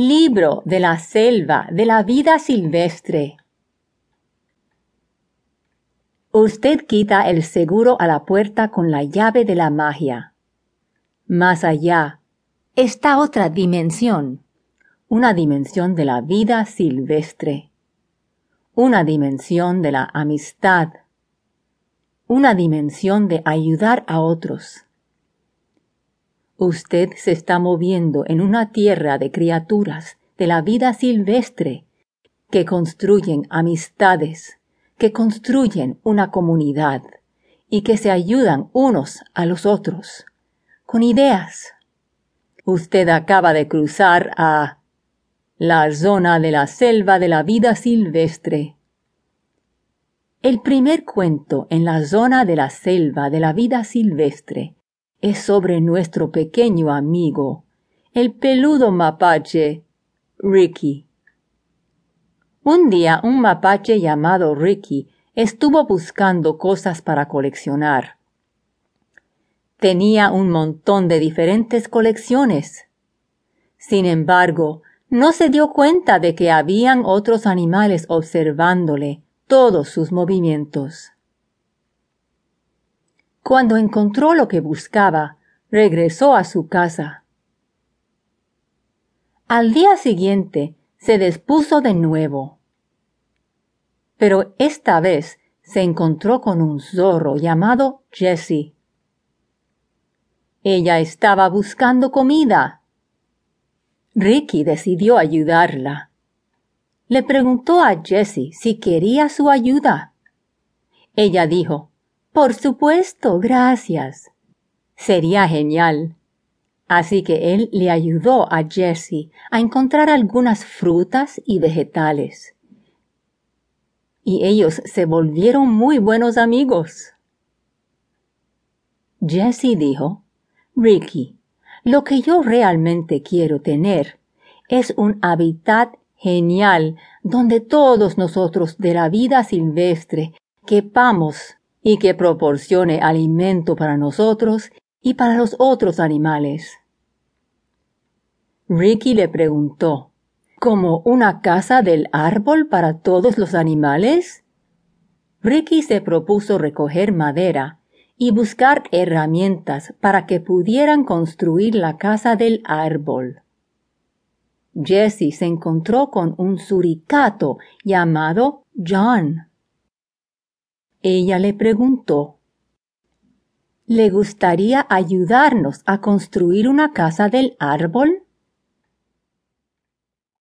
Libro de la selva de la vida silvestre. Usted quita el seguro a la puerta con la llave de la magia. Más allá está otra dimensión, una dimensión de la vida silvestre, una dimensión de la amistad, una dimensión de ayudar a otros. Usted se está moviendo en una tierra de criaturas de la vida silvestre que construyen amistades, que construyen una comunidad y que se ayudan unos a los otros con ideas. Usted acaba de cruzar a la zona de la selva de la vida silvestre el primer cuento en la zona de la selva de la vida silvestre es sobre nuestro pequeño amigo, el peludo mapache, Ricky. Un día un mapache llamado Ricky estuvo buscando cosas para coleccionar. Tenía un montón de diferentes colecciones. Sin embargo, no se dio cuenta de que habían otros animales observándole todos sus movimientos. Cuando encontró lo que buscaba, regresó a su casa. Al día siguiente se dispuso de nuevo. Pero esta vez se encontró con un zorro llamado Jessie. Ella estaba buscando comida. Ricky decidió ayudarla le preguntó a Jessie si quería su ayuda. Ella dijo, Por supuesto, gracias. Sería genial. Así que él le ayudó a Jessie a encontrar algunas frutas y vegetales. Y ellos se volvieron muy buenos amigos. Jessie dijo, Ricky, lo que yo realmente quiero tener es un hábitat genial donde todos nosotros de la vida silvestre quepamos y que proporcione alimento para nosotros y para los otros animales. Ricky le preguntó, ¿como una casa del árbol para todos los animales? Ricky se propuso recoger madera y buscar herramientas para que pudieran construir la casa del árbol. Jessie se encontró con un suricato llamado John. Ella le preguntó, ¿Le gustaría ayudarnos a construir una casa del árbol?